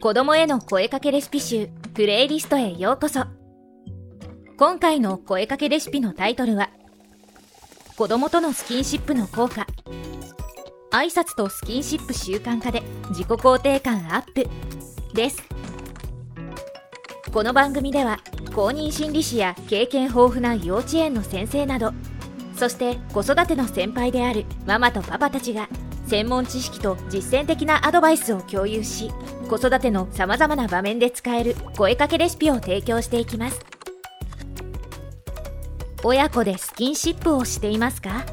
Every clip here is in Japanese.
子供への声かけレシピ集プレイリストへようこそ。今回の声かけレシピのタイトルは子供とのスキンシップの効果。挨拶とスキンシップ習慣化で自己肯定感アップ。です。この番組では公認心理師や経験豊富な幼稚園の先生などそして子育ての先輩であるママとパパたちが専門知識と実践的なアドバイスを共有し子育てのさまざまな場面で使える声かけレシピを提供していきます。親子でスキンシップをしていますか？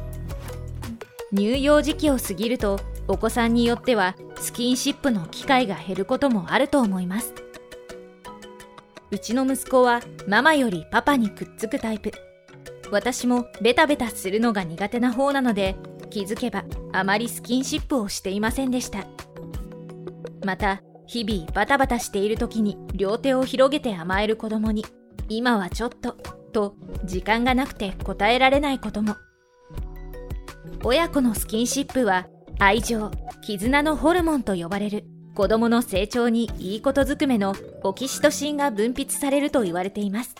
乳幼児期を過ぎるとお子さんによってはスキンシップの機会が減ることもあると思います。うちの息子はママよりパパにくっつくタイプ。私もベタベタするのが苦手な方なので気づけばあまりスキンシップをしていませんでした。また日々バタバタしている時に両手を広げて甘える子供に今はちょっとと時間がなくて答えられないことも。親子のスキンシップは愛情絆のホルモンと呼ばれる子供の成長にいいことずくめのオキシトシンが分泌されると言われています。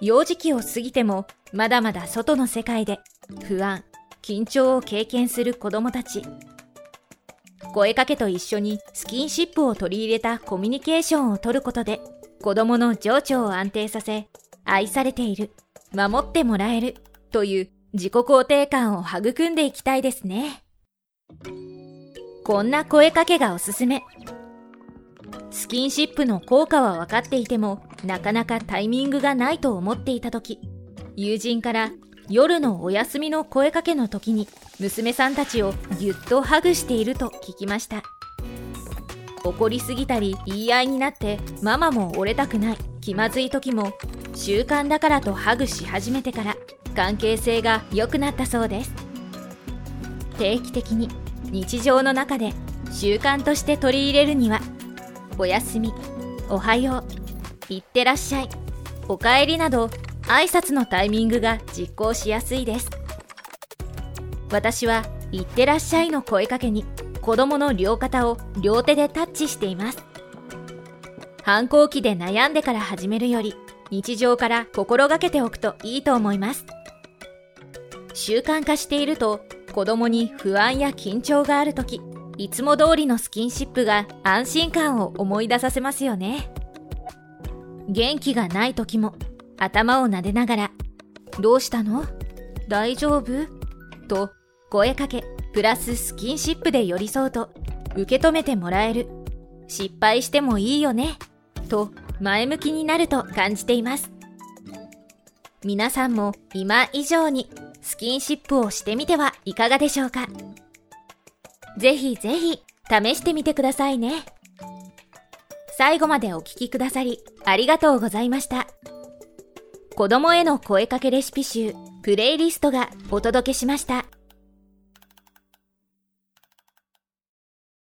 幼児期を過ぎてもまだまだ外の世界で不安緊張を経験する子供たち。声かけと一緒にスキンシップを取り入れたコミュニケーションをとることで子供の情緒を安定させ愛されている守ってもらえるという自己肯定感を育んでいきたいですね。こんな声かけがおすすめ。スキンシップの効果は分かっていてもなかなかタイミングがないと思っていた時友人から夜のお休みの声かけの時に娘さんたちをぎゅっとハグしていると聞きました。怒りすぎたり言い合いになってママも折れたくない気まずい時も習慣だからとハグし始めてから関係性が良くなったそうです。定期的に日常の中で習慣として取り入れるにはおやすみおはよういってらっしゃいおかえりなど挨拶のタイミングが実行しやすいです。私は「いってらっしゃい」の声かけに子供の両肩を両手でタッチしています。反抗期で悩んでから始めるより日常から心がけておくといいと思います。習慣化していると子供に不安や緊張がある時いつも通りのスキンシップが安心感を思い出させますよね。元気がない時も頭を撫でながら、どうしたの？大丈夫？と声かけ、プラススキンシップで寄り添うと、受け止めてもらえる。失敗してもいいよね？と前向きになると感じています。皆さんも今以上にスキンシップをしてみてはいかがでしょうか？ぜひぜひ試してみてくださいね。最後までお聴きくださりありがとうございました。子供への声かけレシピ集プレイリストがお届けしました。